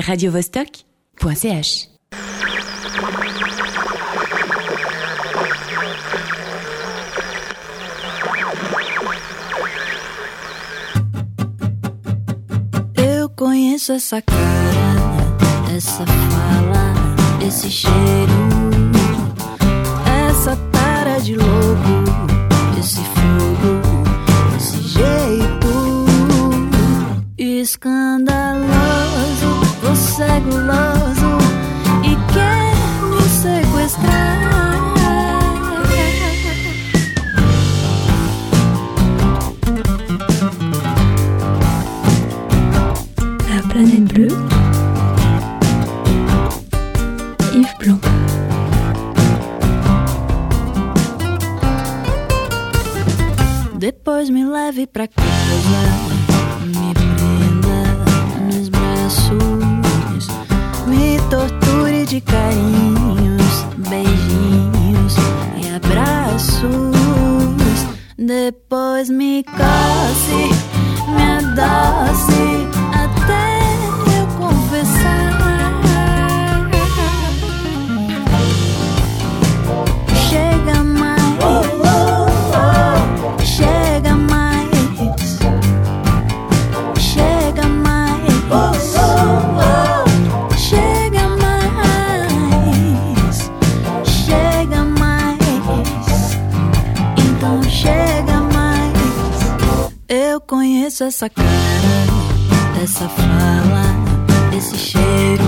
radiovostok.ch Eu conheço essa cara, essa fala, esse cheiro, essa tara de lobo, você é guloso e quer me sequestrar. La planète bleue. Yves Blanc. Depois me leve pra casa, kasih dessa cara, dessa fala, desse cheiro.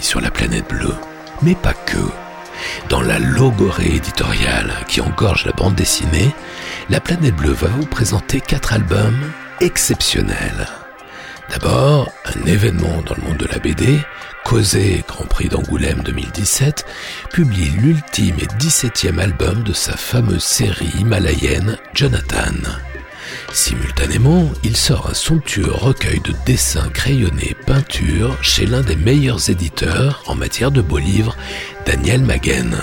Sur la planète bleue, mais pas que. Dans la logorée éditoriale qui engorge la bande dessinée, la planète bleue va vous présenter quatre albums exceptionnels. D'abord, un événement dans le monde de la BD, Causé Grand Prix d'Angoulême 2017, publie l'ultime et 17e album de sa fameuse série himalayenne Jonathan. Il sort un somptueux recueil de dessins crayonnés peintures chez l'un des meilleurs éditeurs en matière de beaux livres, Daniel Maguen.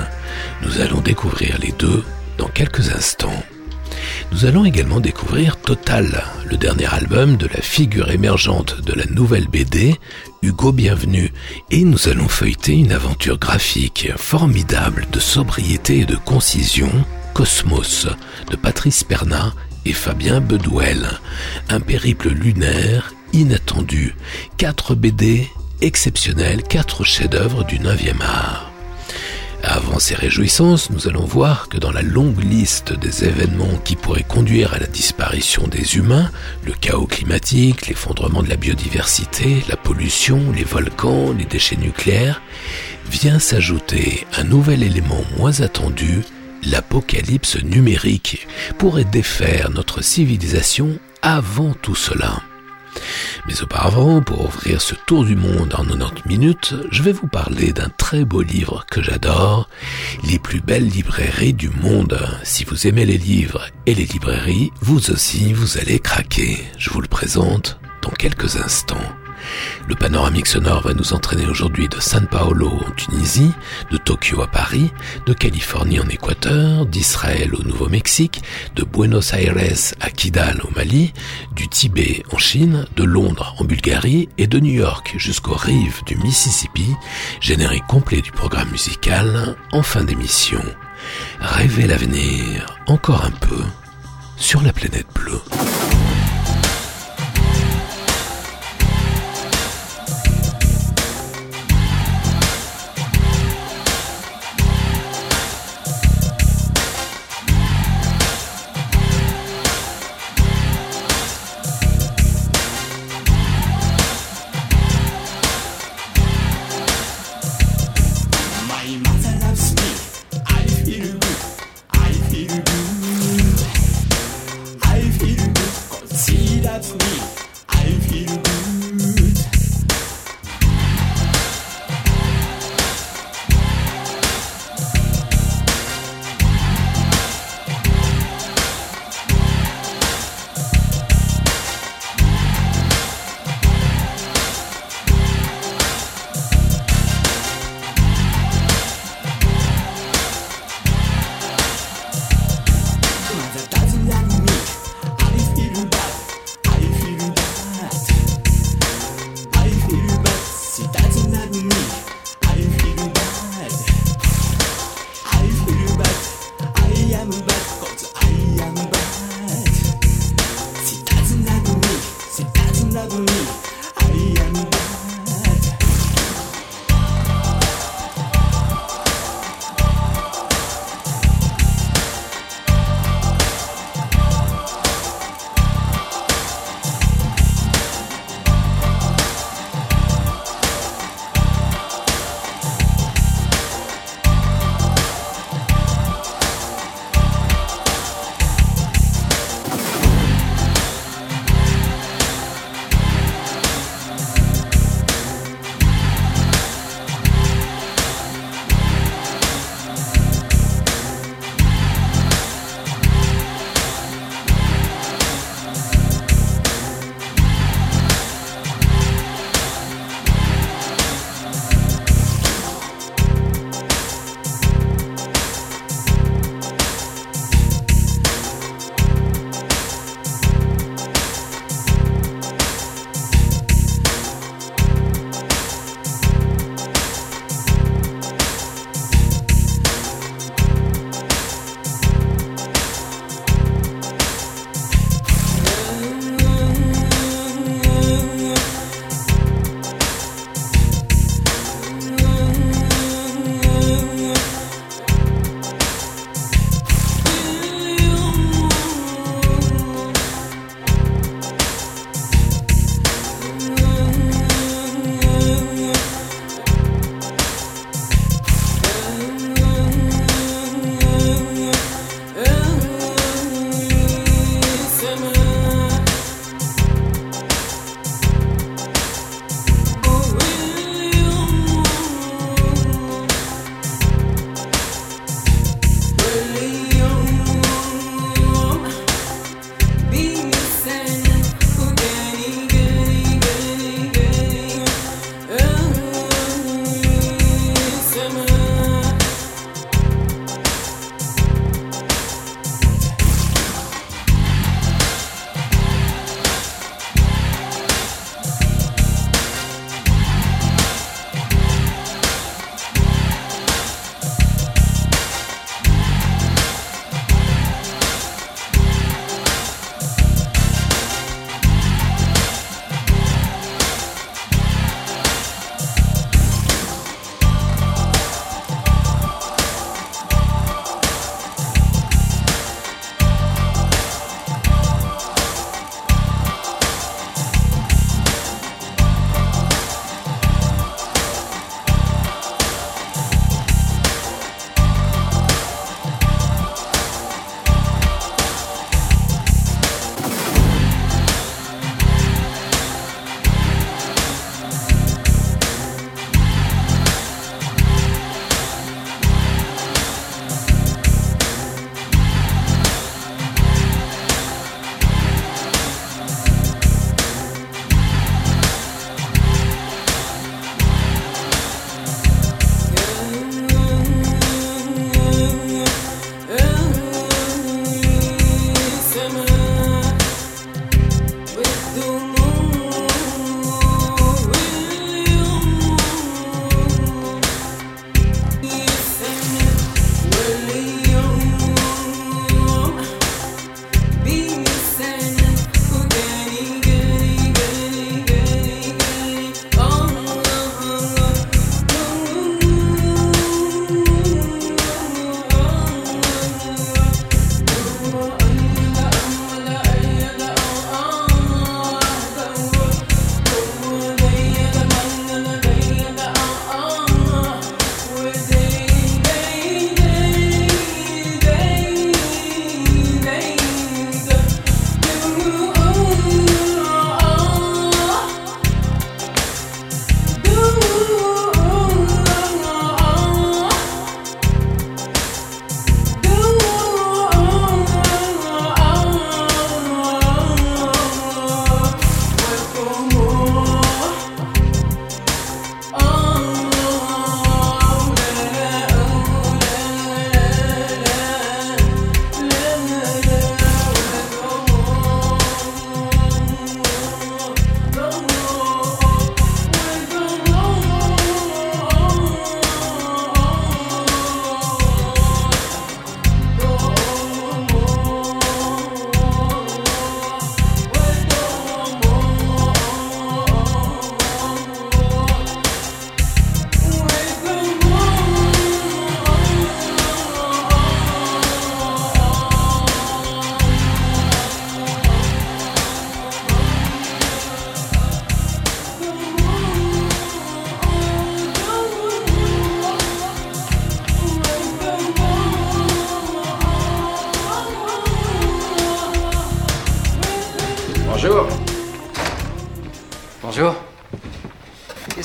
Nous allons découvrir les deux dans quelques instants. Nous allons également découvrir Total, le dernier album de la figure émergente de la nouvelle BD, Hugo Bienvenu, et nous allons feuilleter une aventure graphique formidable de sobriété et de concision, Cosmos, de Patrice Perna et Fabien Bedouel. Un périple lunaire, inattendu. Quatre BD, exceptionnels, quatre chefs-d'œuvre du 9e art. Avant ces réjouissances, nous allons voir que dans la longue liste des événements qui pourraient conduire à la disparition des humains, le chaos climatique, l'effondrement de la biodiversité, la pollution, les volcans, les déchets nucléaires, vient s'ajouter un nouvel élément moins attendu, l'apocalypse numérique, pourrait défaire notre civilisation avant tout cela. Mais auparavant, pour ouvrir ce tour du monde en 90 minutes, je vais vous parler d'un très beau livre que j'adore, Les plus belles librairies du monde. Si vous aimez les livres et les librairies, vous aussi, vous allez craquer. Je vous le présente dans quelques instants. Le panoramique sonore va nous entraîner aujourd'hui de San Paolo en Tunisie, de Tokyo à Paris, de Californie en Équateur, d'Israël au Nouveau-Mexique, de Buenos Aires à Kidal au Mali, du Tibet en Chine, de Londres en Bulgarie et de New York jusqu'aux rives du Mississippi, générique complet du programme musical en fin d'émission. Rêvez l'avenir encore un peu sur la planète bleue.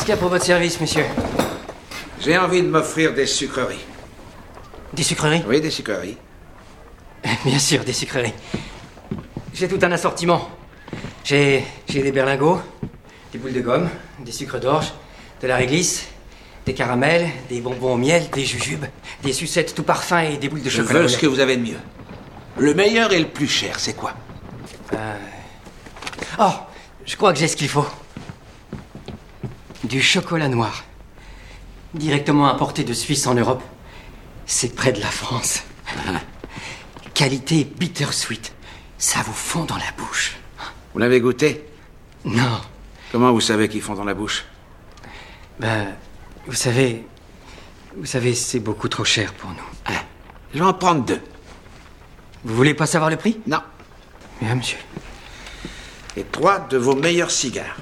Qu'il y a pour votre service, monsieur J'ai envie de m'offrir des sucreries. Des sucreries Oui, des sucreries. Bien sûr, des sucreries. J'ai tout un assortiment. J'ai des berlingots, des boules de gomme, des sucres d'orge, de la réglisse, des caramels, des bonbons au miel, des jujubes, des sucettes tout parfum et des boules de Je chocolat. veux au ce que vous avez de mieux. Le meilleur et le plus cher, c'est quoi? Oh, je crois que j'ai ce qu'il faut. Du chocolat noir. Directement importé de Suisse en Europe. C'est près de la France. Qualité bittersweet. Ça vous fond dans la bouche. Vous l'avez goûté? Non, Comment vous savez qu'ils font dans la bouche? Ben, vous savez, vous savez, c'est beaucoup trop cher pour nous. Hein Je vais en prendre deux. Vous voulez pas savoir le prix? Non. Bien, monsieur. Et trois de vos meilleurs cigares.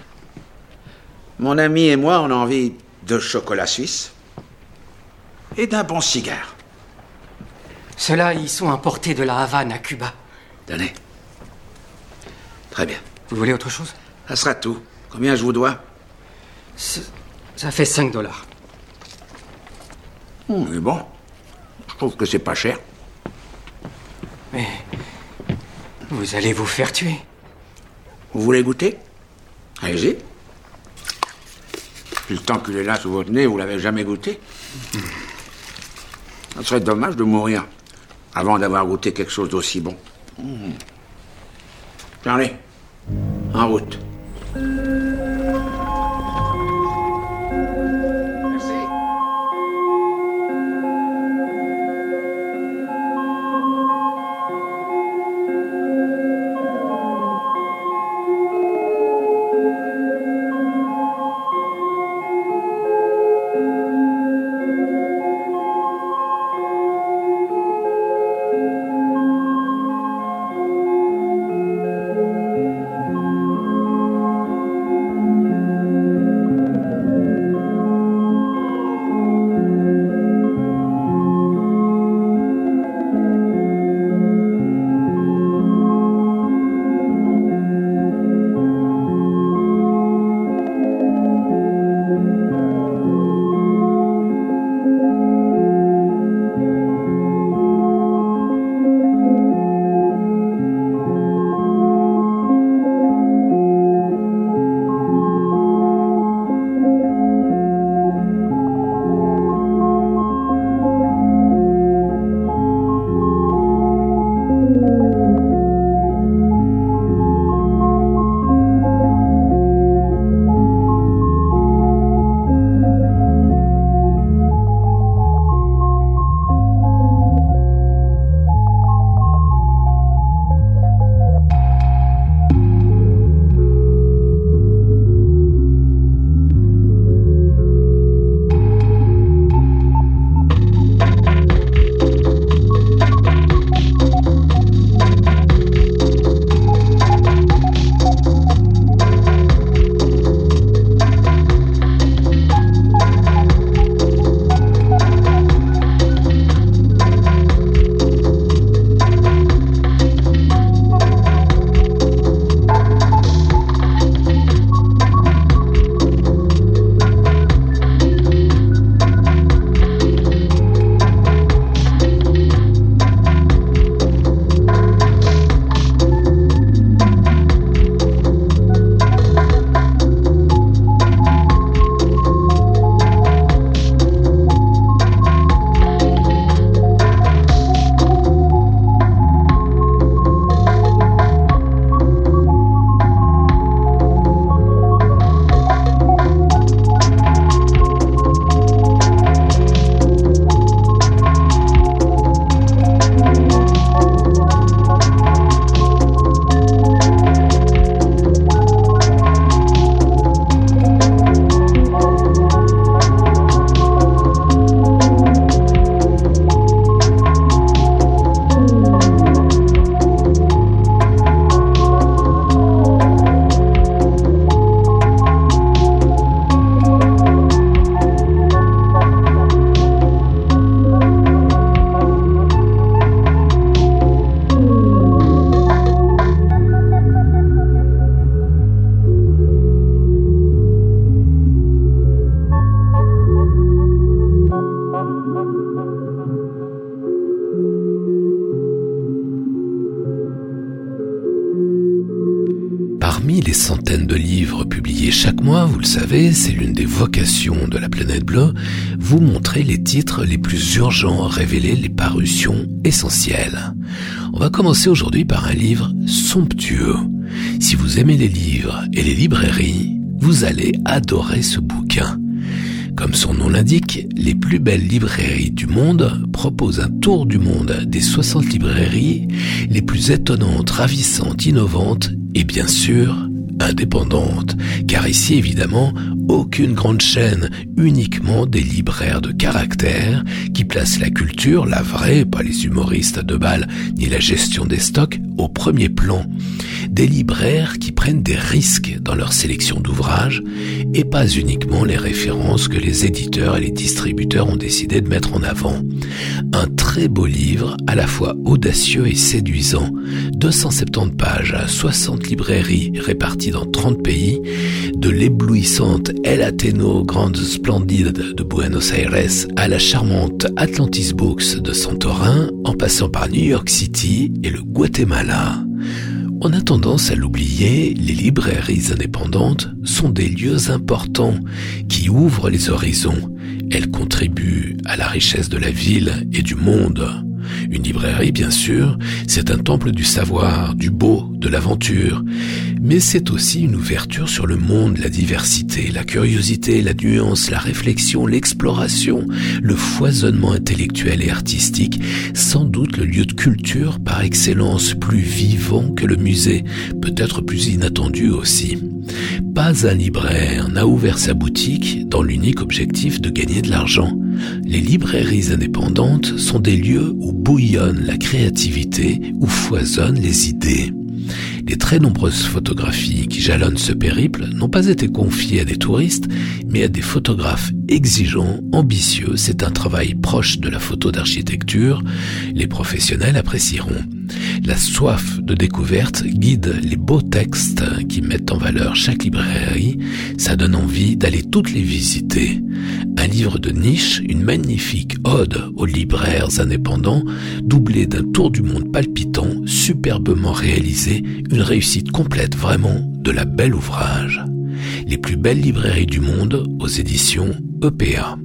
Mon ami et moi, on a envie de chocolat suisse et d'un bon cigare. Ceux-là, ils sont importés de la Havane à Cuba. Donnez. Très bien. Vous voulez autre chose? Ça sera tout. Combien je vous dois? Ça fait 5 dollars. Hum, Mais bon, je trouve que c'est pas cher. Mais vous allez vous faire tuer. Vous voulez goûter? Allez-y. Depuis le temps qu'il est là sous votre nez, vous l'avez jamais goûté Ça serait dommage de mourir avant d'avoir goûté quelque chose d'aussi bon. Mmh. Allez, en route. Savez, c'est l'une des vocations de la planète bleue, vous montrer les titres les plus urgents, révéler les parutions essentielles. On va commencer aujourd'hui par un livre somptueux. Si vous aimez les livres et les librairies, vous allez adorer ce bouquin. Comme son nom l'indique, les plus belles librairies du monde proposent un tour du monde des 60 librairies les plus étonnantes, ravissantes, innovantes et bien sûr indépendantes. Car ici, évidemment, aucune grande chaîne, uniquement des libraires de caractère qui placent la culture, la vraie, pas les humoristes de bal, ni la gestion des stocks, au premier plan. Des libraires qui prennent des risques dans leur sélection d'ouvrages et pas uniquement les références que les éditeurs et les distributeurs ont décidé de mettre en avant. Un très beau livre, à la fois audacieux et séduisant. 270 pages, 60 librairies réparties dans 30 pays, de l'éblouissante El Ateno Grande Splendide de Buenos Aires à la charmante Atlantis Books de Santorin, en passant par New York City et le Guatemala. On a tendance à l'oublier, les librairies indépendantes sont des lieux importants qui ouvrent les horizons. Elles contribuent à la richesse de la ville et du monde. Une librairie, bien sûr, c'est un temple du savoir, du beau, de l'aventure, mais c'est aussi une ouverture sur le monde, la diversité, la curiosité, la nuance, la réflexion, l'exploration, le foisonnement intellectuel et artistique, sans doute le lieu de culture par excellence, plus vivant que le musée, peut-être plus inattendu aussi. Pas un libraire n'a ouvert sa boutique dans l'unique objectif de gagner de l'argent. Les librairies indépendantes sont des lieux où bouillonne la créativité, où foisonnent les idées. Les très nombreuses photographies qui jalonnent ce périple n'ont pas été confiées à des touristes, mais à des photographes exigeants, ambitieux. C'est un travail proche de la photo d'architecture. Les professionnels apprécieront. La soif de découverte guide les beaux textes qui mettent en valeur chaque librairie. Ça donne envie d'aller toutes les visiter. Un livre de niche, une magnifique ode aux libraires indépendants, doublé d'un tour du monde palpitant, superbement réalisé, une réussite complète vraiment de la belle ouvrage. Les plus belles librairies du monde aux éditions EPA.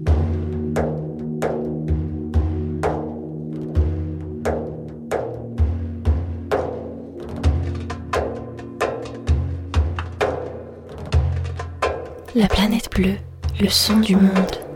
La planète bleue, le son du monde.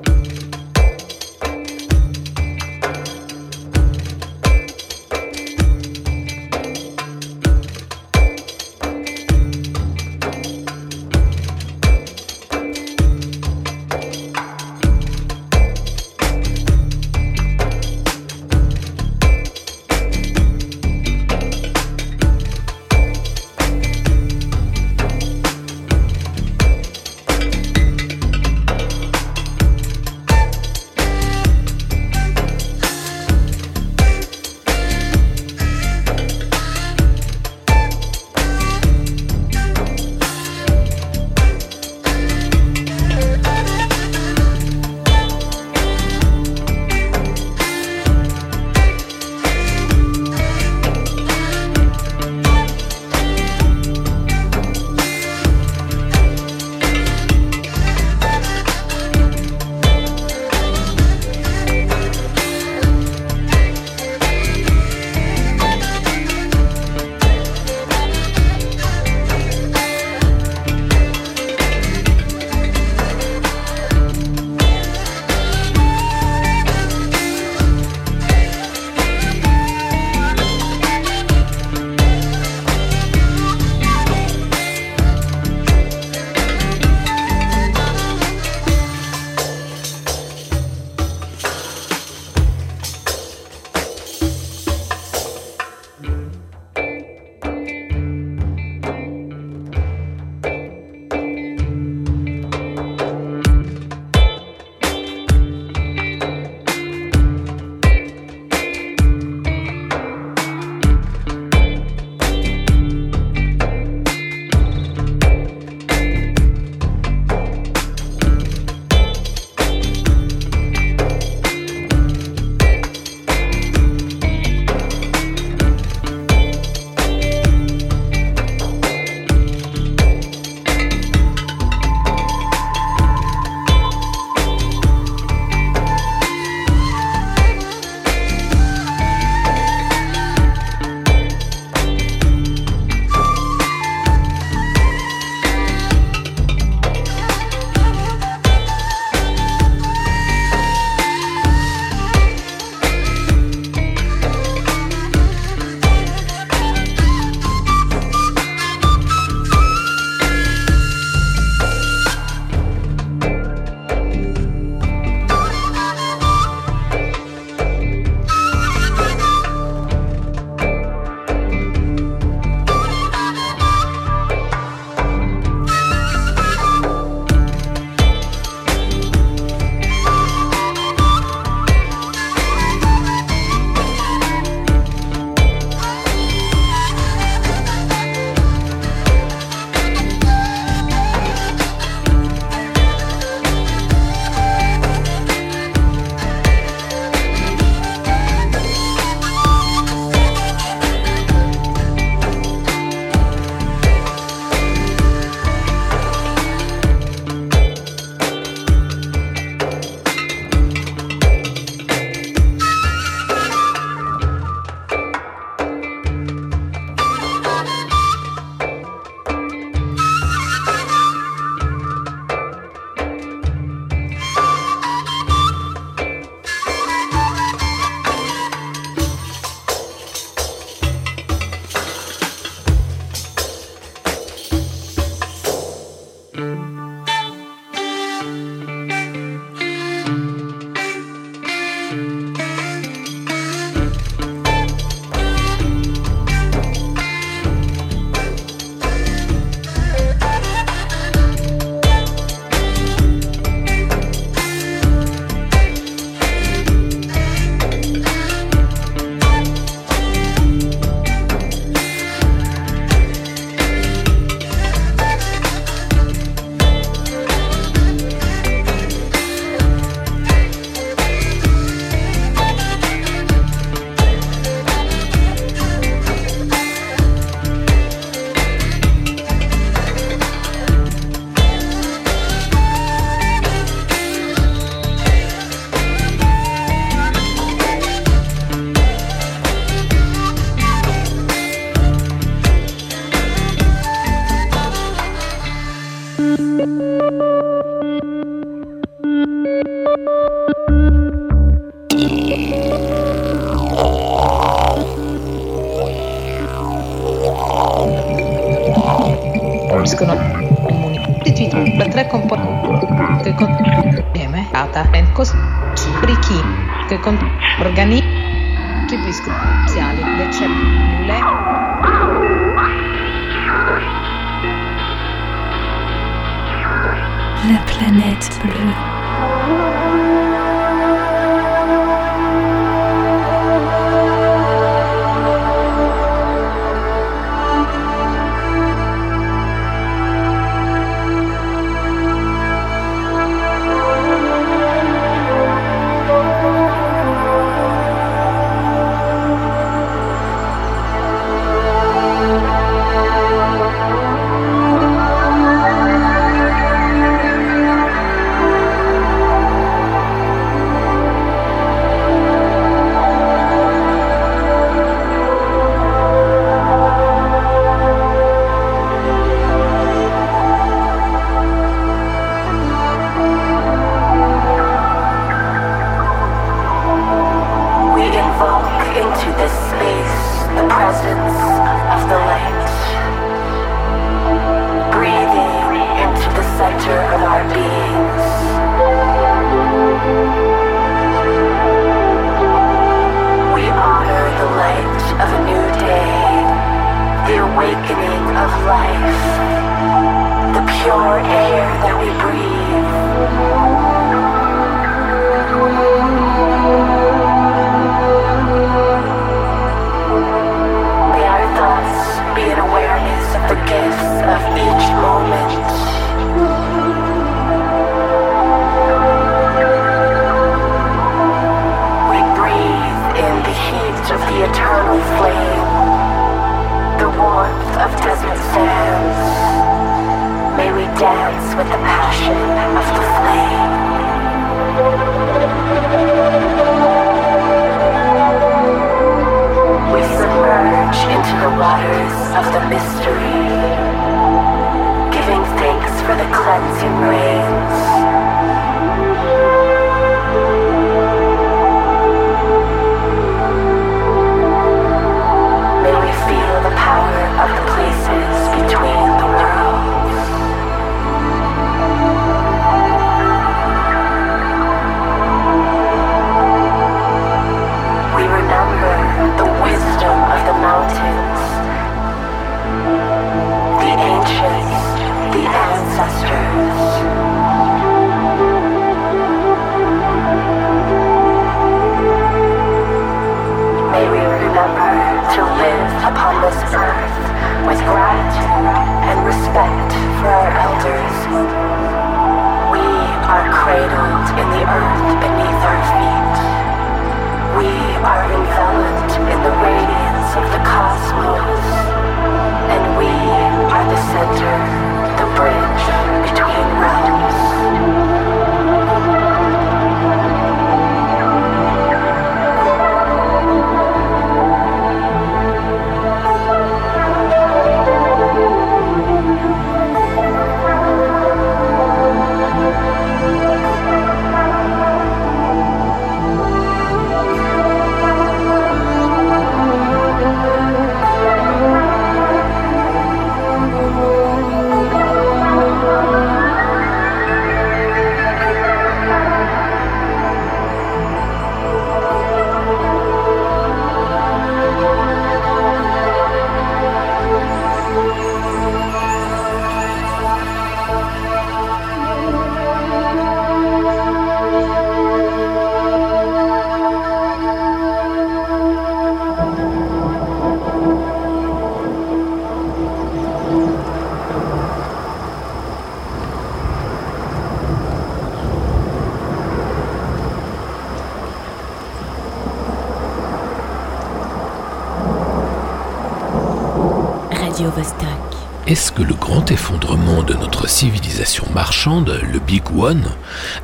Le Big One,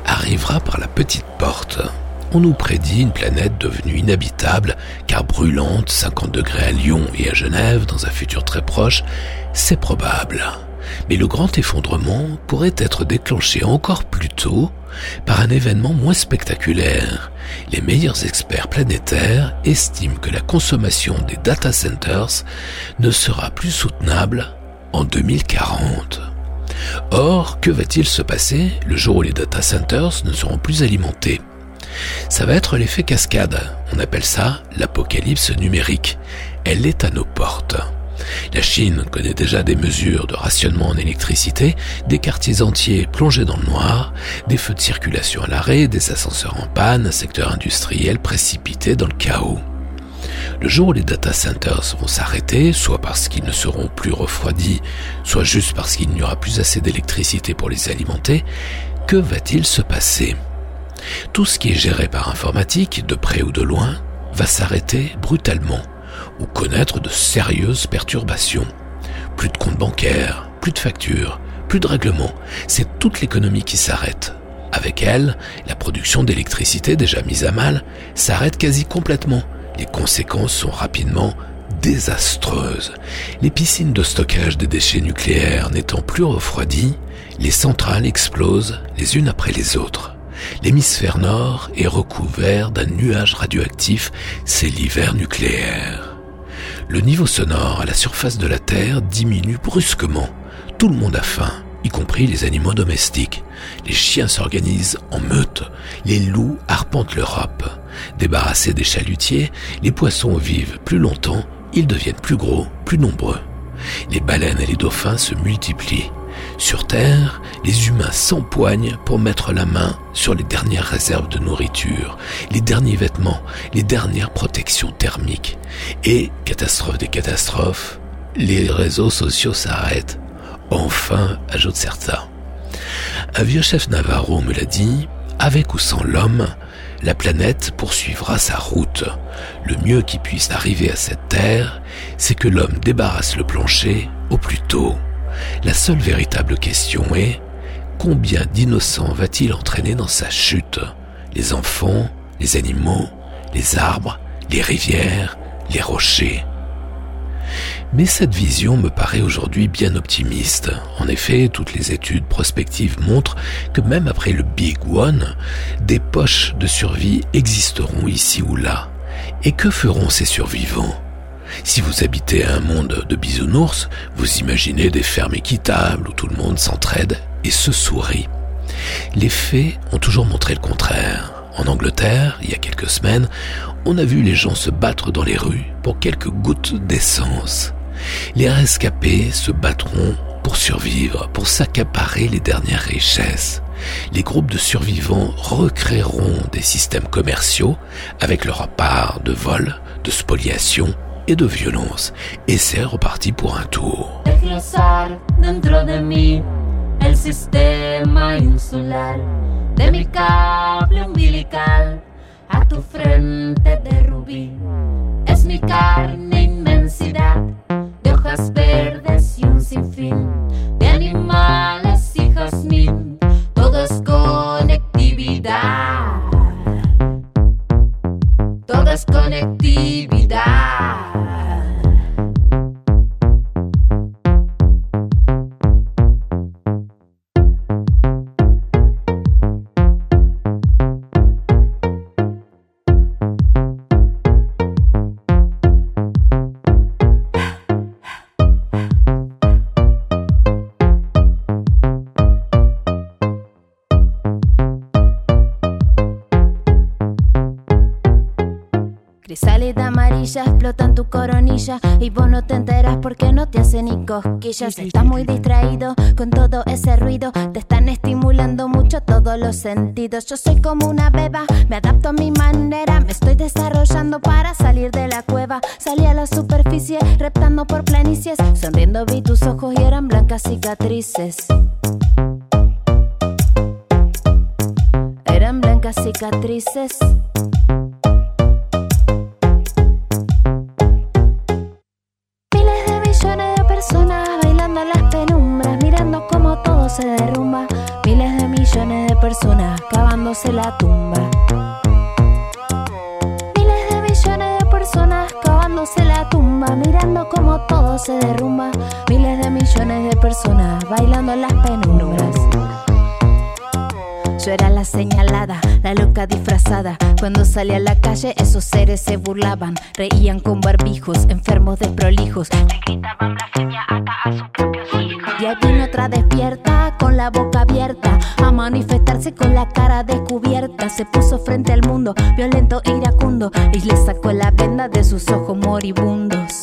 arrivera par la petite porte. On nous prédit une planète devenue inhabitable, car brûlante, 50 degrés à Lyon et à Genève dans un futur très proche, c'est probable. Mais le grand effondrement pourrait être déclenché encore plus tôt par un événement moins spectaculaire. Les meilleurs experts planétaires estiment que la consommation des data centers ne sera plus soutenable en 2040. Or, que va-t-il se passer le jour où les data centers ne seront plus alimentés? Ça va être l'effet cascade. On appelle ça l'apocalypse numérique. Elle est à nos portes. La Chine connaît déjà des mesures de rationnement en électricité, des quartiers entiers plongés dans le noir, des feux de circulation à l'arrêt, des ascenseurs en panne, un secteur industriel précipité dans le chaos. Le jour où les data centers vont s'arrêter, soit parce qu'ils ne seront plus refroidis, soit juste parce qu'il n'y aura plus assez d'électricité pour les alimenter, que va-t-il se passer? Tout ce qui est géré par informatique, de près ou de loin, va s'arrêter brutalement ou connaître de sérieuses perturbations. Plus de comptes bancaires, plus de factures, plus de règlements, c'est toute l'économie qui s'arrête. Avec elle, la production d'électricité déjà mise à mal s'arrête quasi complètement. Les conséquences sont rapidement désastreuses. Les piscines de stockage des déchets nucléaires n'étant plus refroidies, les centrales explosent les unes après les autres. L'hémisphère nord est recouvert d'un nuage radioactif, c'est l'hiver nucléaire. Le niveau sonore à la surface de la Terre diminue brusquement. Tout le monde a faim, y compris les animaux domestiques. Les chiens s'organisent en meute, les loups arpentent l'Europe. Débarrassés des chalutiers, les poissons vivent plus longtemps, ils deviennent plus gros, plus nombreux. Les baleines et les dauphins se multiplient. Sur Terre, les humains s'empoignent pour mettre la main sur les dernières réserves de nourriture, les derniers vêtements, les dernières protections thermiques. Et, catastrophe des catastrophes, les réseaux sociaux s'arrêtent. Enfin, ajoute certains. Un vieux chef Navarro me l'a dit, avec ou sans l'homme, la planète poursuivra sa route. Le mieux qui puisse arriver à cette terre, c'est que l'homme débarrasse le plancher au plus tôt. La seule véritable question est combien d'innocents va-t-il entraîner dans sa chute? Les enfants, les animaux, les arbres, les rivières, les rochers mais cette vision me paraît aujourd'hui bien optimiste. En effet, toutes les études prospectives montrent que même après le Big One, des poches de survie existeront ici ou là. Et que feront ces survivants? Si vous habitez un monde de bisounours, vous imaginez des fermes équitables où tout le monde s'entraide et se sourit. Les faits ont toujours montré le contraire. En Angleterre, il y a quelques semaines, on a vu les gens se battre dans les rues pour quelques gouttes d'essence. Les rescapés se battront pour survivre, pour s'accaparer les dernières richesses. Les groupes de survivants recréeront des systèmes commerciaux avec leur part de vol, de spoliation et de violence. Et c'est reparti pour un tour. Hojas verdes y un sinfín de animales y jazmín. Todo es conectividad. Todo es conectividad. Crisálida amarilla explota en tu coronilla y vos no te enteras porque no te hace ni cosquillas. Estás muy distraído con todo ese ruido, te están estimulando mucho todos los sentidos. Yo soy como una beba, me adapto a mi manera, me estoy desarrollando para salir de la cueva. Salí a la superficie, reptando por planicies, sonriendo vi tus ojos y eran blancas cicatrices. Eran blancas cicatrices. Se derrumba. Miles de millones de personas cavándose la tumba. Miles de millones de personas cavándose la tumba, mirando como todo se derrumba. Miles de millones de personas bailando en las penumbras. Yo era la señalada, la loca disfrazada. Cuando salía a la calle, esos seres se burlaban. Reían con barbijos, enfermos de prolijos. Le gritaban blasfemia hasta a sus propios hijos. Y ahí vino otra despierta, con la boca abierta, a manifestarse con la cara descubierta. Se puso frente al mundo, violento e iracundo, y le sacó la venda de sus ojos moribundos.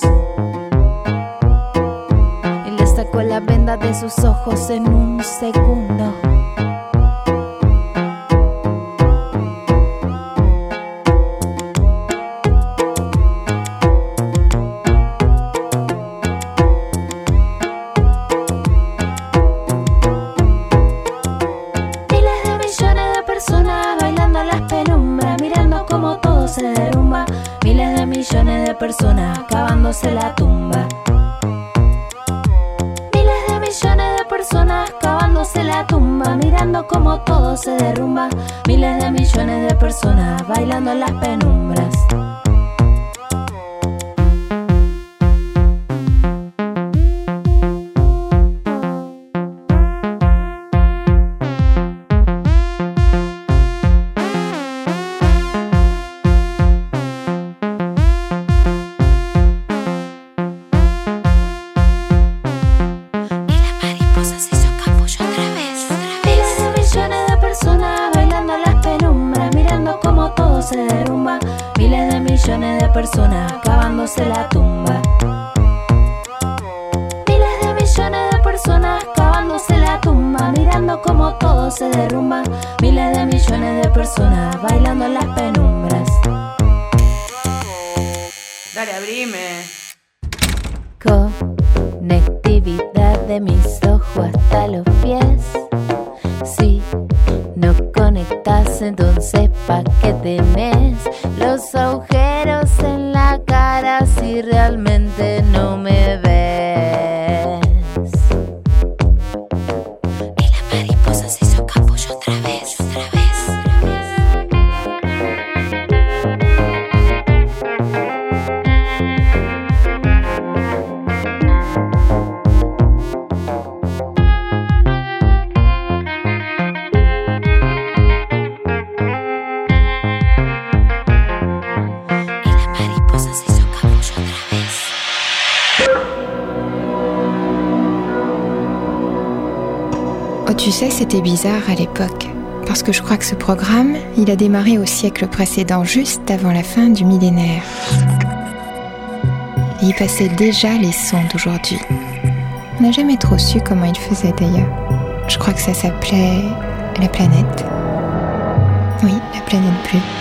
Y le sacó la venda de sus ojos en un segundo. Se derrumba. Miles de millones de personas cavándose la tumba. Miles de millones de personas cavándose la tumba, mirando como todo se derrumba. Miles de millones de personas bailando en las penumbras. Démarré au siècle précédent, juste avant la fin du millénaire. Et il passait déjà les sons d'aujourd'hui. On n'a jamais trop su comment il faisait d'ailleurs. Je crois que ça s'appelait la planète. Oui, la planète bleue.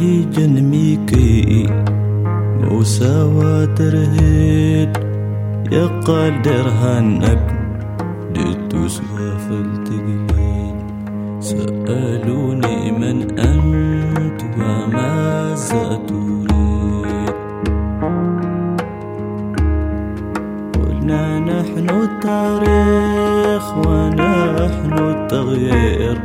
هي جنميكي وسواتر هيد يقدرها النبي دتوس وفلتقلين سألوني من أنت وماذا تريد قلنا نحن التاريخ ونحن التغيير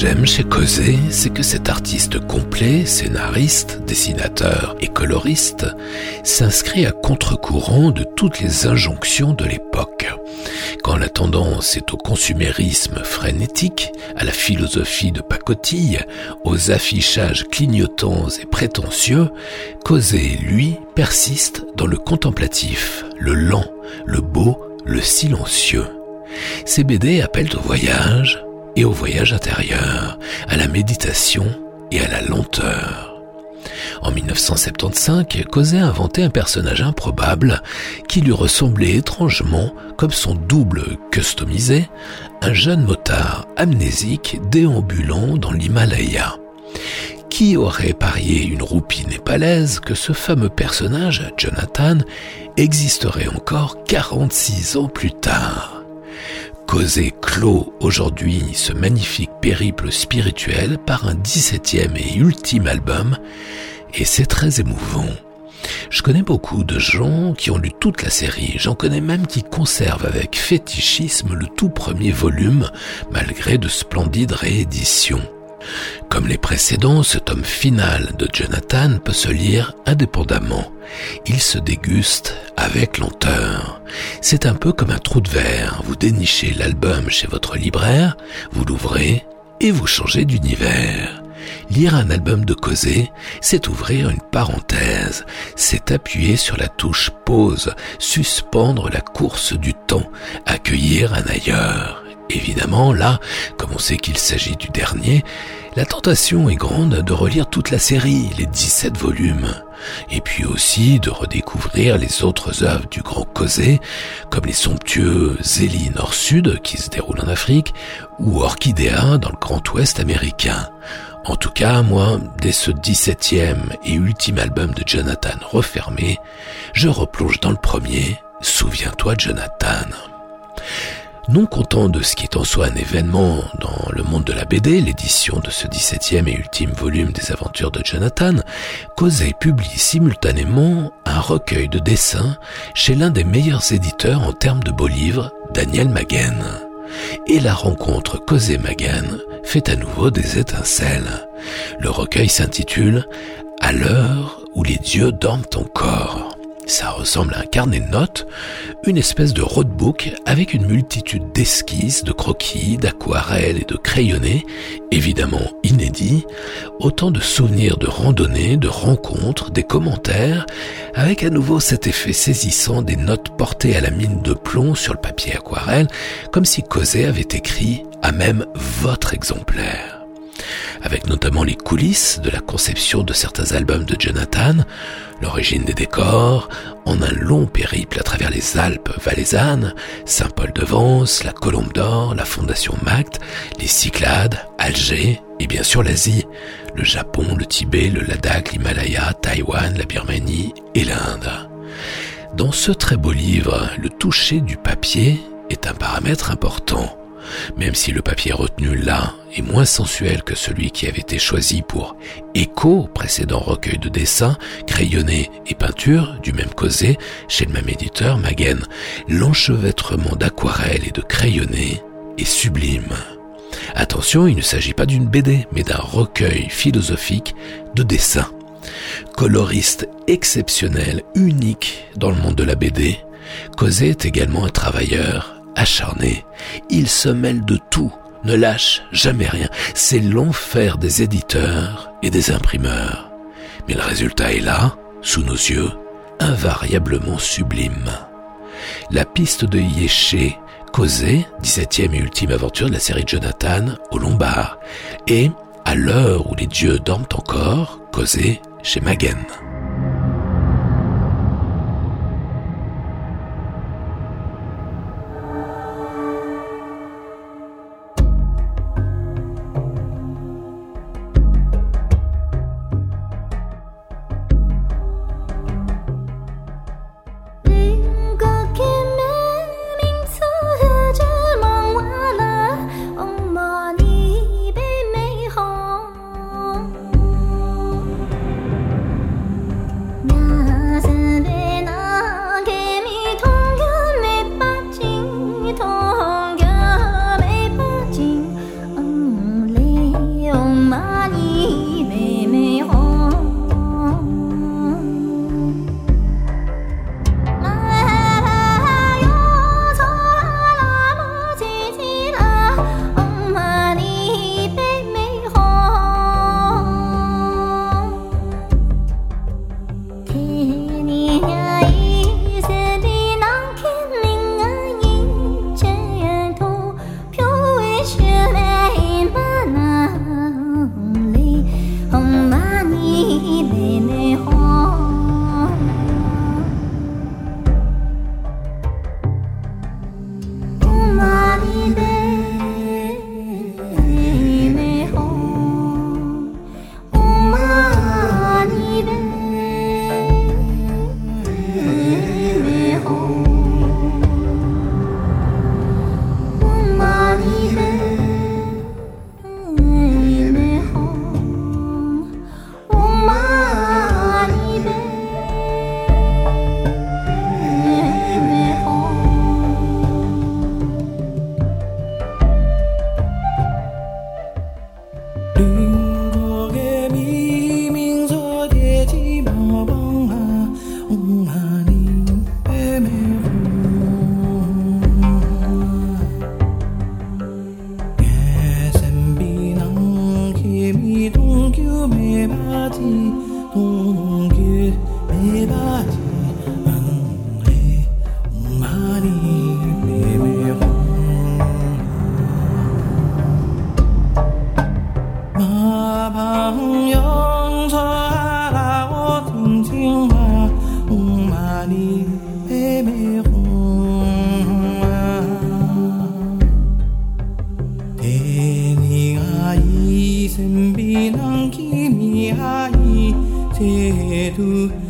j'aime chez Cosé, c'est que cet artiste complet, scénariste, dessinateur et coloriste, s'inscrit à contre-courant de toutes les injonctions de l'époque. Quand la tendance est au consumérisme frénétique, à la philosophie de pacotille, aux affichages clignotants et prétentieux, Cosé, lui, persiste dans le contemplatif, le lent, le beau, le silencieux. Ces BD appellent au voyage, et au voyage intérieur, à la méditation et à la lenteur. En 1975, Cosé a inventé un personnage improbable qui lui ressemblait étrangement comme son double customisé, un jeune motard amnésique déambulant dans l'Himalaya. Qui aurait parié une roupie népalaise que ce fameux personnage, Jonathan, existerait encore 46 ans plus tard? Cosé clôt aujourd'hui ce magnifique périple spirituel par un 17e et ultime album, et c'est très émouvant. Je connais beaucoup de gens qui ont lu toute la série, j'en connais même qui conservent avec fétichisme le tout premier volume, malgré de splendides rééditions. Comme les précédents, ce tome final de Jonathan peut se lire indépendamment. Il se déguste avec lenteur. C'est un peu comme un trou de verre. Vous dénichez l'album chez votre libraire, vous l'ouvrez et vous changez d'univers. Lire un album de Cosé, c'est ouvrir une parenthèse, c'est appuyer sur la touche pause, suspendre la course du temps, accueillir un ailleurs. Évidemment, là, comme on sait qu'il s'agit du dernier, la tentation est grande de relire toute la série, les 17 volumes, et puis aussi de redécouvrir les autres œuvres du grand Cosé, comme les somptueux Zélie Nord-Sud qui se déroulent en Afrique, ou Orchidea dans le Grand Ouest américain. En tout cas, moi, dès ce 17e et ultime album de Jonathan refermé, je replonge dans le premier, Souviens-toi Jonathan. Non content de ce qui est en soi un événement dans le monde de la BD, l'édition de ce 17e et ultime volume des aventures de Jonathan, Cosé publie simultanément un recueil de dessins chez l'un des meilleurs éditeurs en termes de beaux livres, Daniel Maguen. Et la rencontre Cosé Maguen fait à nouveau des étincelles. Le recueil s'intitule À l'heure où les dieux dorment encore. Ça ressemble à un carnet de notes, une espèce de roadbook avec une multitude d'esquisses, de croquis, d'aquarelles et de crayonnés, évidemment inédits, autant de souvenirs de randonnées, de rencontres, des commentaires, avec à nouveau cet effet saisissant des notes portées à la mine de plomb sur le papier aquarelle, comme si Cosé avait écrit à même votre exemplaire avec notamment les coulisses de la conception de certains albums de Jonathan, l'origine des décors, en un long périple à travers les Alpes valaisannes, Saint-Paul-de-Vence, la Colombe d'Or, la Fondation Mact, les Cyclades, Alger et bien sûr l'Asie, le Japon, le Tibet, le Ladakh, l'Himalaya, Taïwan, la Birmanie et l'Inde. Dans ce très beau livre, le toucher du papier est un paramètre important. Même si le papier retenu là est moins sensuel que celui qui avait été choisi pour Écho, précédent recueil de dessins, crayonnés et peintures du même causé chez le même éditeur, Magen, l'enchevêtrement d'aquarelles et de crayonnés est sublime. Attention, il ne s'agit pas d'une BD, mais d'un recueil philosophique de dessins. Coloriste exceptionnel, unique dans le monde de la BD, Cosé est également un travailleur acharné. Il se mêle de tout, ne lâche jamais rien. C'est l'enfer des éditeurs et des imprimeurs. Mais le résultat est là, sous nos yeux, invariablement sublime. La piste de Yéché, causée, 17e et ultime aventure de la série Jonathan, au Lombard, et, à l'heure où les dieux dorment encore, causée chez Magen. inteiro.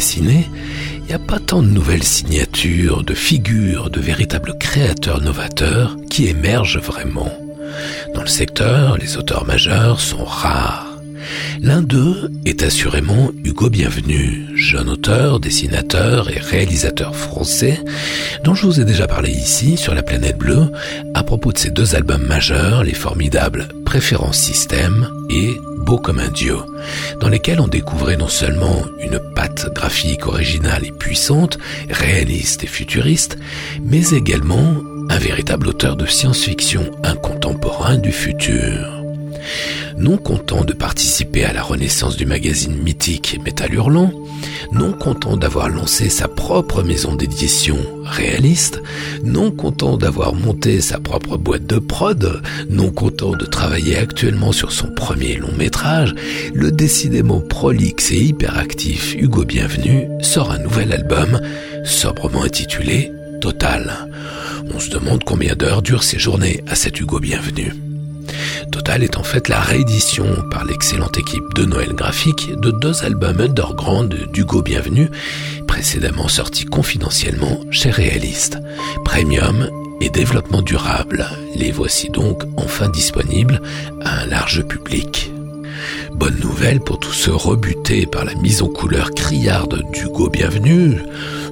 Il n'y a pas tant de nouvelles signatures, de figures, de véritables créateurs novateurs qui émergent vraiment. Dans le secteur, les auteurs majeurs sont rares. L'un d'eux est assurément Hugo Bienvenu, jeune auteur, dessinateur et réalisateur français dont je vous ai déjà parlé ici sur la planète bleue à propos de ses deux albums majeurs, les formidables Préférence Système et Comme un dieu, dans lesquels on découvrait non seulement une patte graphique originale et puissante, réaliste et futuriste, mais également un véritable auteur de science-fiction, un contemporain du futur. Non content de participer à la renaissance du magazine mythique Métal Hurlant, non content d'avoir lancé sa propre maison d'édition réaliste, non content d'avoir monté sa propre boîte de prod, non content de travailler actuellement sur son premier long métrage, le décidément prolixe et hyperactif Hugo Bienvenu sort un nouvel album, sobrement intitulé Total. On se demande combien d'heures durent ses journées à cet Hugo Bienvenu. Total est en fait la réédition par l'excellente équipe de Noël Graphique de deux albums underground d'Hugo Bienvenu, précédemment sortis confidentiellement chez Réaliste, Premium et Développement Durable. Les voici donc enfin disponibles à un large public. Bonne nouvelle pour tous ceux rebutés par la mise en couleur criarde d'Hugo Bienvenu,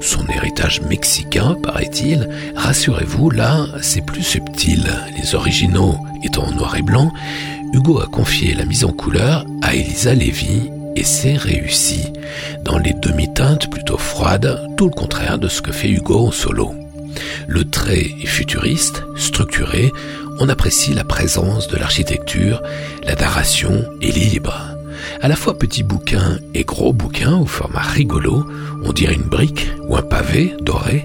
son héritage mexicain, paraît-il. Rassurez-vous, là, c'est plus subtil. Les originaux étant en noir et blanc, Hugo a confié la mise en couleur à Elisa Lévy et c'est réussi. Dans les demi-teintes plutôt froides, tout le contraire de ce que fait Hugo en solo. Le trait est futuriste, structuré, on apprécie la présence de l'architecture, la narration est libre. À la fois petit bouquin et gros bouquin au format rigolo, on dirait une brique ou un pavé doré.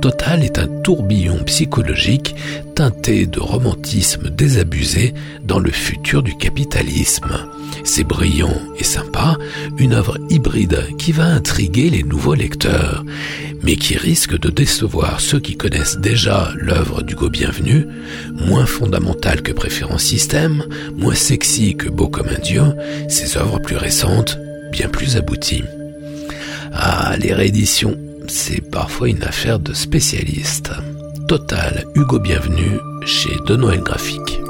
Total est un tourbillon psychologique teinté de romantisme désabusé dans le futur du capitalisme. C'est brillant et sympa, une œuvre hybride qui va intriguer les nouveaux lecteurs, mais qui risque de décevoir ceux qui connaissent déjà l'œuvre d'Hugo Bienvenu, moins fondamentale que Préférence Système, moins sexy que Beau comme un dieu, ses œuvres plus récentes, bien plus abouties. Ah, les rééditions, c'est parfois une affaire de spécialistes. Total, Hugo Bienvenu chez De Noël Graphique.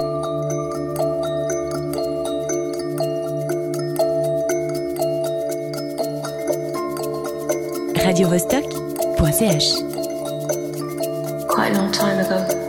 radiovostok.ch Quite a long time ago.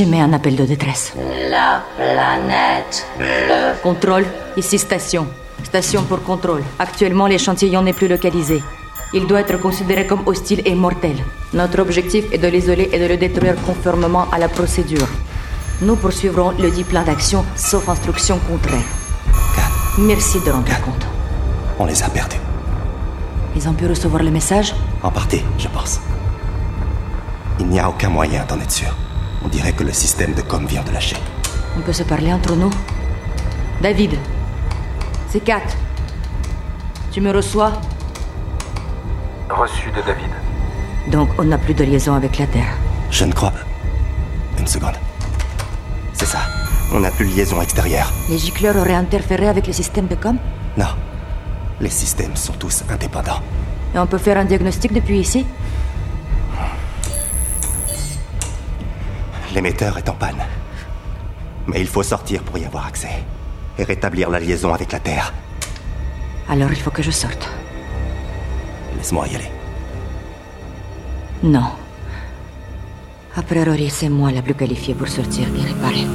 J'émets un appel de détresse. La planète bleue. Contrôle, ici station. Station pour contrôle. Actuellement, l'échantillon n'est plus localisé. Il doit être considéré comme hostile et mortel. Notre objectif est de l'isoler et de le détruire conformément à la procédure. Nous poursuivrons le dit plan d'action, sauf instruction contraire. Merci de rendre compte. On les a perdus. Ils ont pu recevoir le message? En partie, je pense. Il n'y a aucun moyen d'en être sûr. On dirait que le système de com vient de lâcher. On peut se parler entre nous David, c'est Kat. Tu me reçois? Reçu de David. Donc on n'a plus de liaison avec la Terre. Je ne crois pas. Une seconde. C'est ça. On n'a plus de liaison extérieure. Les gicleurs auraient interféré avec le système de com? Non. Les systèmes sont tous indépendants. Et on peut faire un diagnostic depuis ici? L'émetteur est en panne. Mais il faut sortir pour y avoir accès. Et rétablir la liaison avec la Terre. Alors il faut que je sorte. Laisse-moi y aller. Non. A priori, c'est moi la plus qualifiée pour sortir et réparer.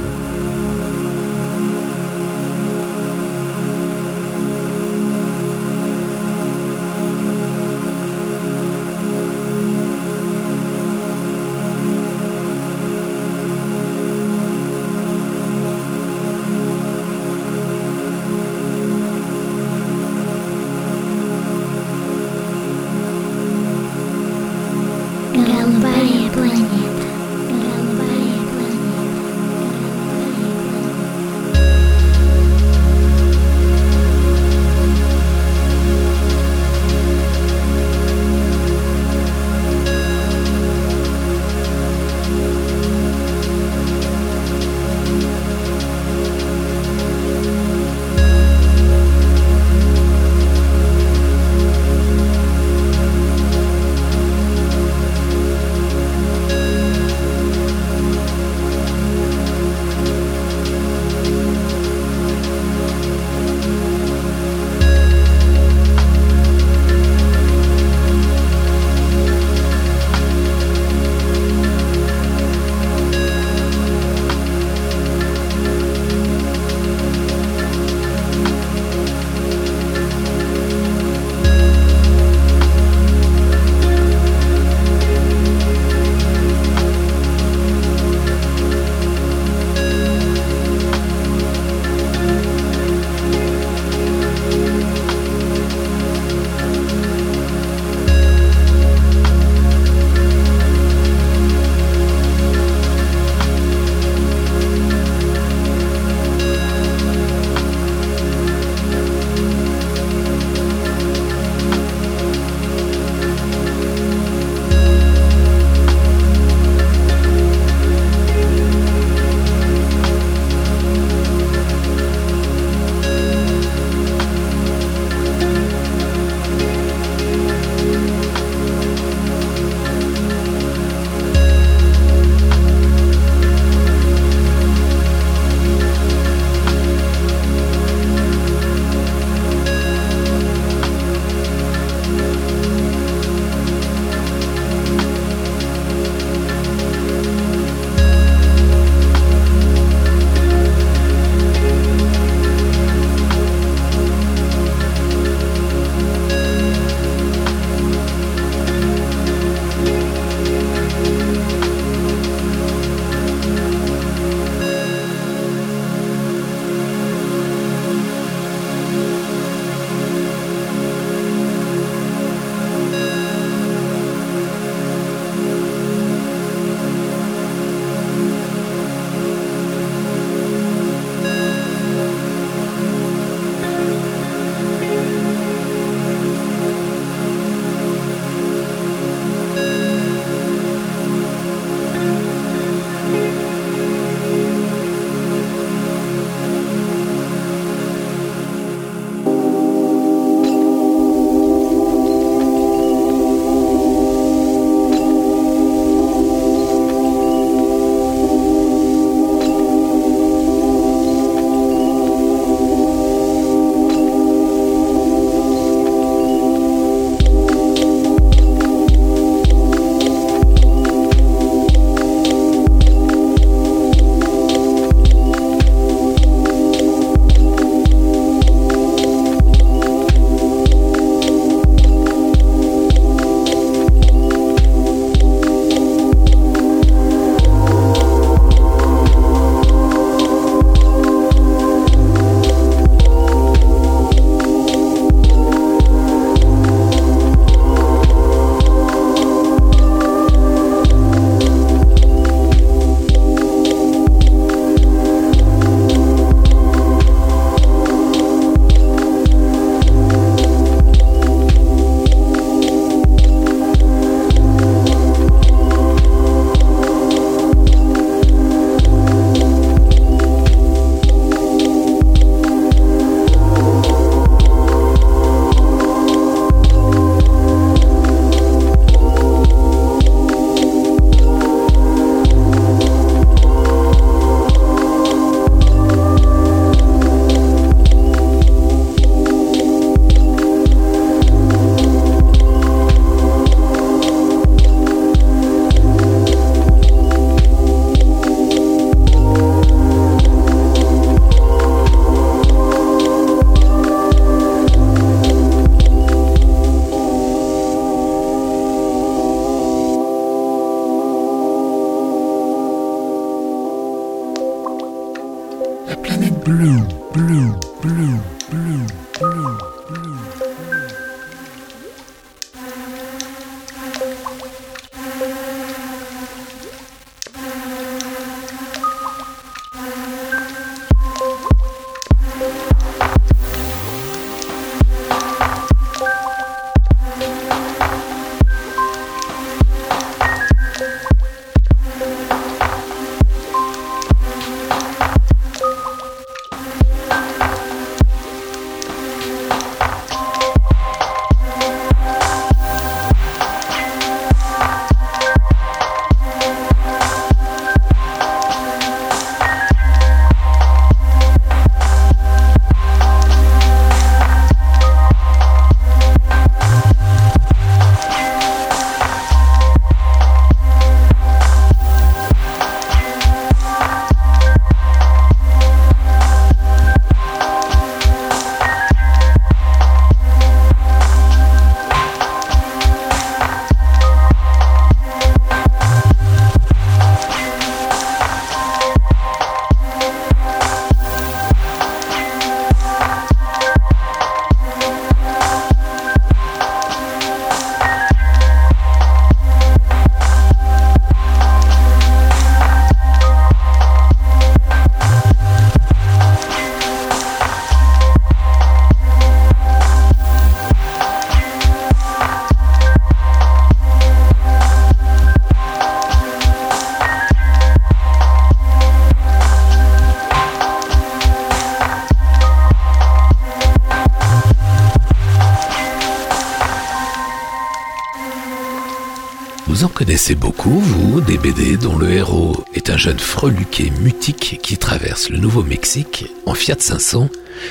Connaissez beaucoup, vous, des BD dont le héros est un jeune freluqué mutique qui traverse le Nouveau-Mexique en Fiat 500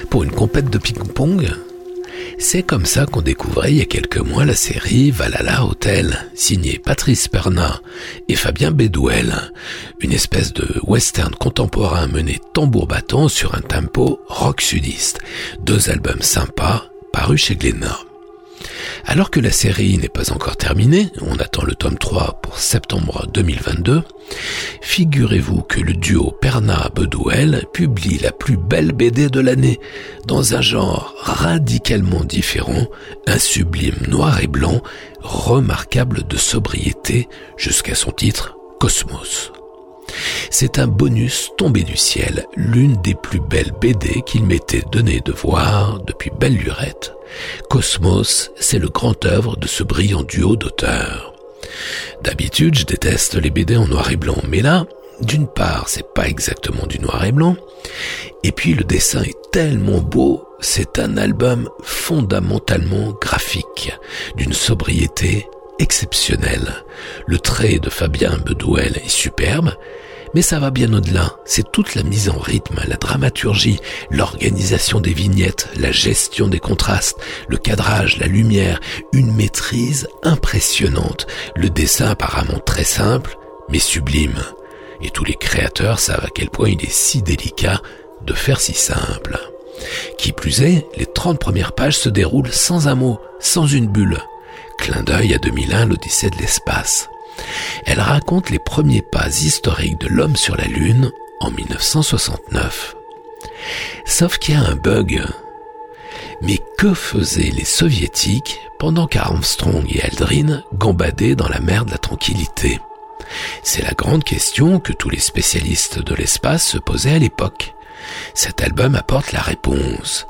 pour une compète de ping-pong C'est comme ça qu'on découvrait il y a quelques mois la série Valhalla Hotel, signée Patrice Perna et Fabien Bédouel, une espèce de western contemporain mené tambour battant sur un tempo rock sudiste. Deux albums sympas parus chez Glénat. Alors que la série n'est pas encore terminée, on attend le tome 3 pour septembre 2022, figurez-vous que le duo Perna-Bedouel publie la plus belle BD de l'année, dans un genre radicalement différent, un sublime noir et blanc, remarquable de sobriété jusqu'à son titre Cosmos. C'est un bonus tombé du ciel, l'une des plus belles BD qu'il m'était donné de voir depuis belle lurette. Cosmos, c'est le grand œuvre de ce brillant duo d'auteurs. D'habitude, je déteste les BD en noir et blanc, mais là, d'une part, c'est pas exactement du noir et blanc, et puis le dessin est tellement beau, c'est un album fondamentalement graphique, d'une sobriété exceptionnelle. Le trait de Fabien Bedouel est superbe, mais ça va bien au-delà. C'est toute la mise en rythme, la dramaturgie, l'organisation des vignettes, la gestion des contrastes, le cadrage, la lumière, une maîtrise impressionnante. Le dessin apparemment très simple, mais sublime. Et tous les créateurs savent à quel point il est si délicat de faire si simple. Qui plus est, les 30 premières pages se déroulent sans un mot, sans une bulle. Clin d'œil à 2001, l'Odyssée de l'espace. Elle raconte les premiers pas historiques de l'homme sur la Lune en 1969. Sauf qu'il y a un bug. Mais que faisaient les soviétiques pendant qu'Armstrong et Aldrin gambadaient dans la mer de la tranquillité? C'est la grande question que tous les spécialistes de l'espace se posaient à l'époque. Cet album apporte la réponse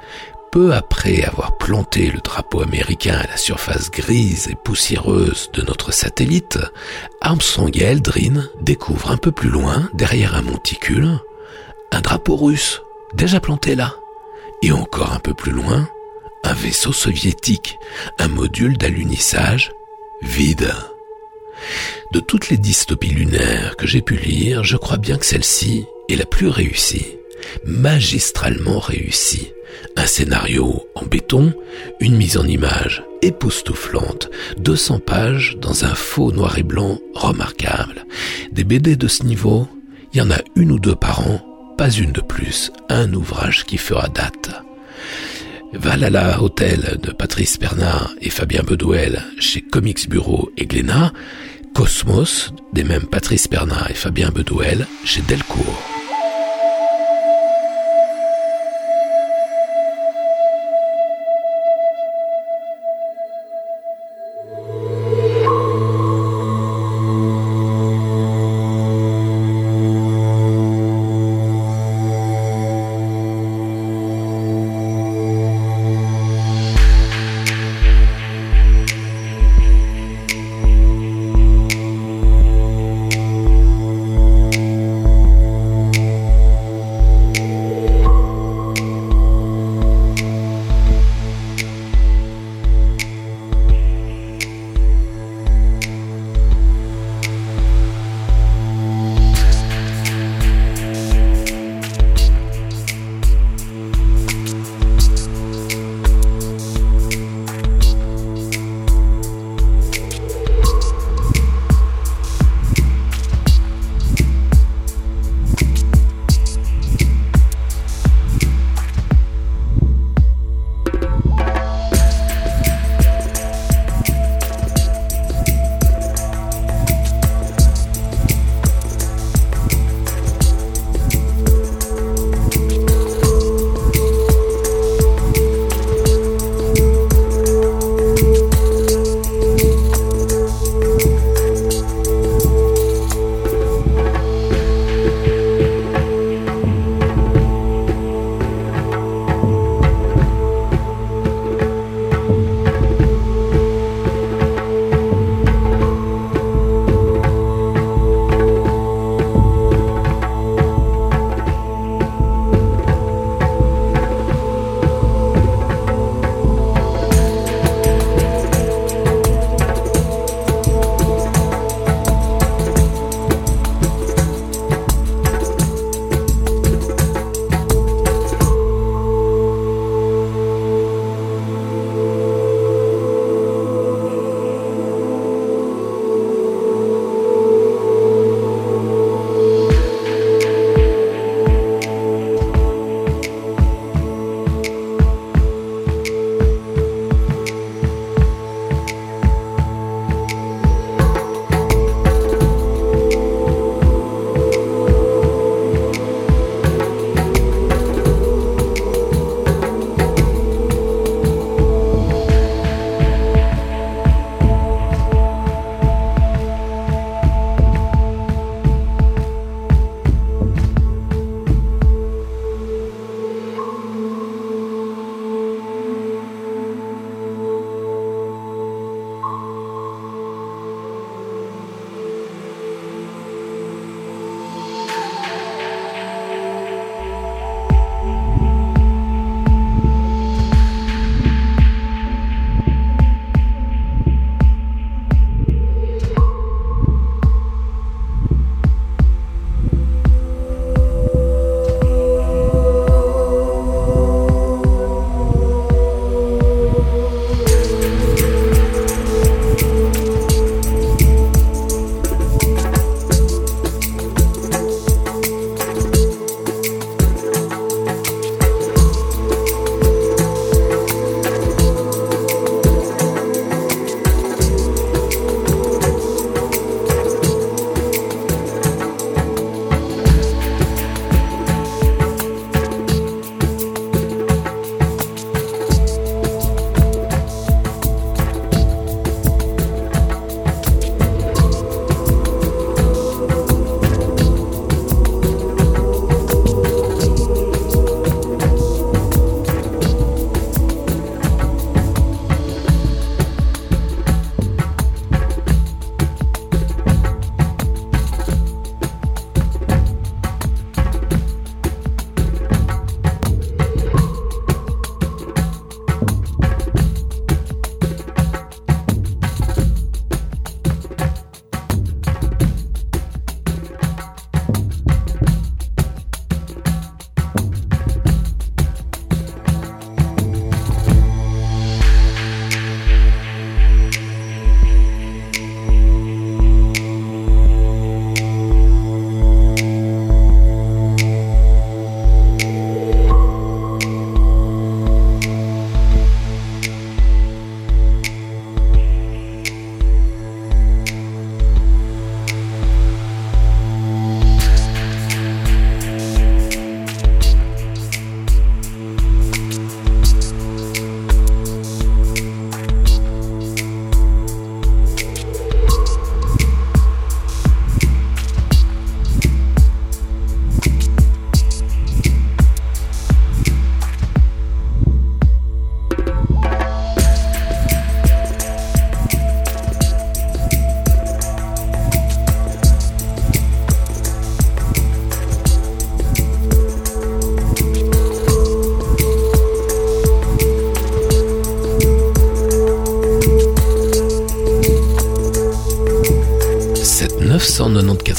peu après avoir planté le drapeau américain à la surface grise et poussiéreuse de notre satellite, Armstrong et Aldrin découvrent un peu plus loin, derrière un monticule, un drapeau russe, déjà planté là. Et encore un peu plus loin, un vaisseau soviétique, un module d'alunissage vide. De toutes les dystopies lunaires que j'ai pu lire, je crois bien que celle-ci est la plus réussie, magistralement réussie. Un scénario en béton, une mise en image époustouflante, 200 pages dans un faux noir et blanc remarquable. Des BD de ce niveau, il y en a une ou deux par an, pas une de plus, un ouvrage qui fera date. Valhalla Hotel de Patrice Bernard et Fabien Bedouel chez Comics Bureau et Glénat, Cosmos des mêmes Patrice Bernard et Fabien Bedouel chez Delcourt.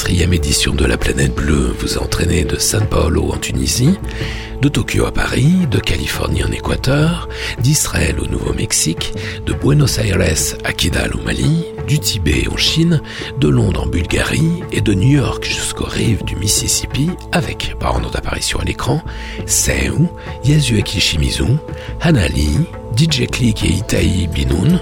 194e édition de la planète bleue. Vous a entraîné de San Paolo en Tunisie, de Tokyo à Paris, de Californie en Équateur, d'Israël au Nouveau-Mexique, de Buenos Aires à Kidal au Mali, du Tibet en Chine, de Londres en Bulgarie et de New York jusqu'aux rives du Mississippi avec, par ordre d'apparition à l'écran, Seu, Yasuaki Shimizu, Hanali, DJ Click et Itai Binoun,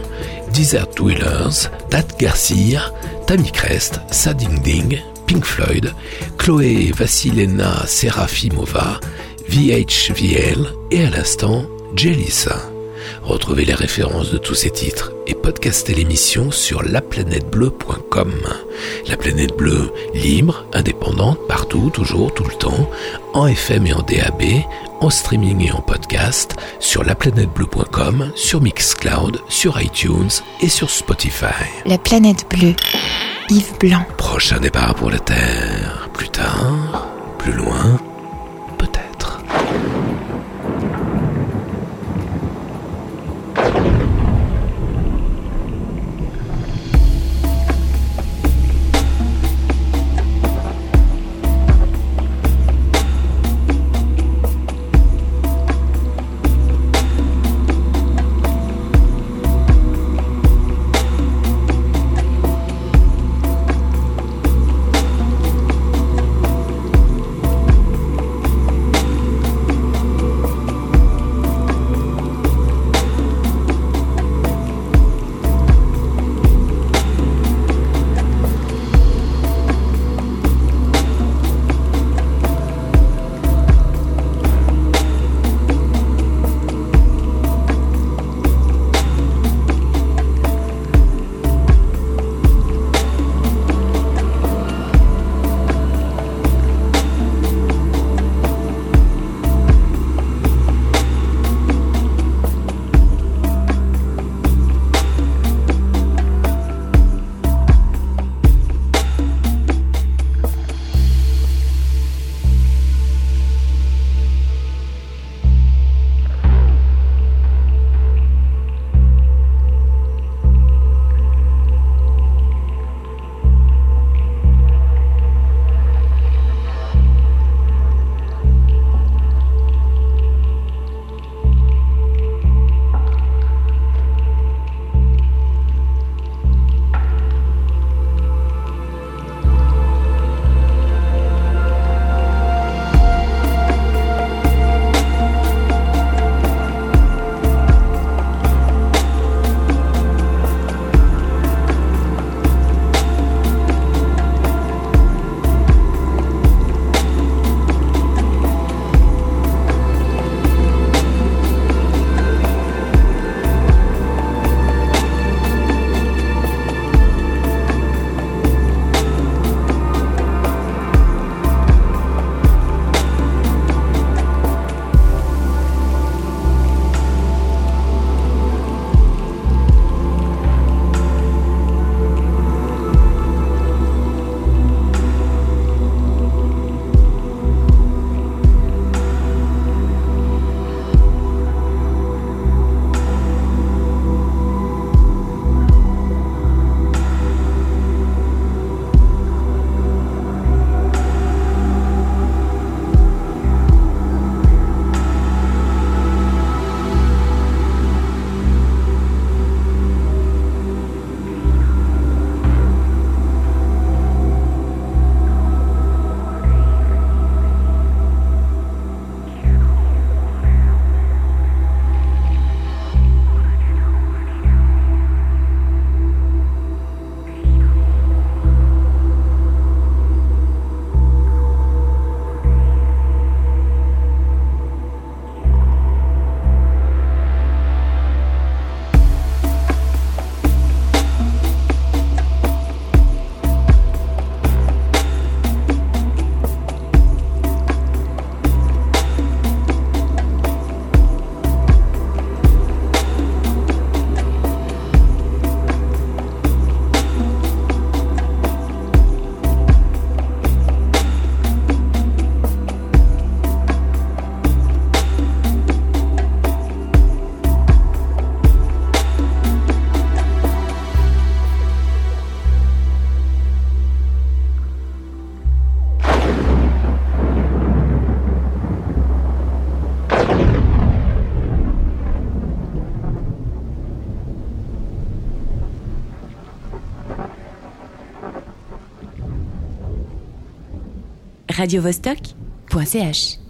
Desert Dwellers, Tat Garcia, Tammy Crest, Sading Ding, Pink Floyd, Chloé Vassilena Serafimova, VHVL et à l'instant Jelissa. Retrouvez les références de tous ces titres et podcastez l'émission sur laplanètebleu.com. La planète bleue, libre, indépendante, partout, toujours, tout le temps, en FM et en DAB, en streaming et en podcast, sur laplanètebleu.com, sur Mixcloud, sur iTunes et sur Spotify. La planète bleue. Yves Blanc. Prochain départ pour la Terre. Plus tard, plus loin, radiovostok.ch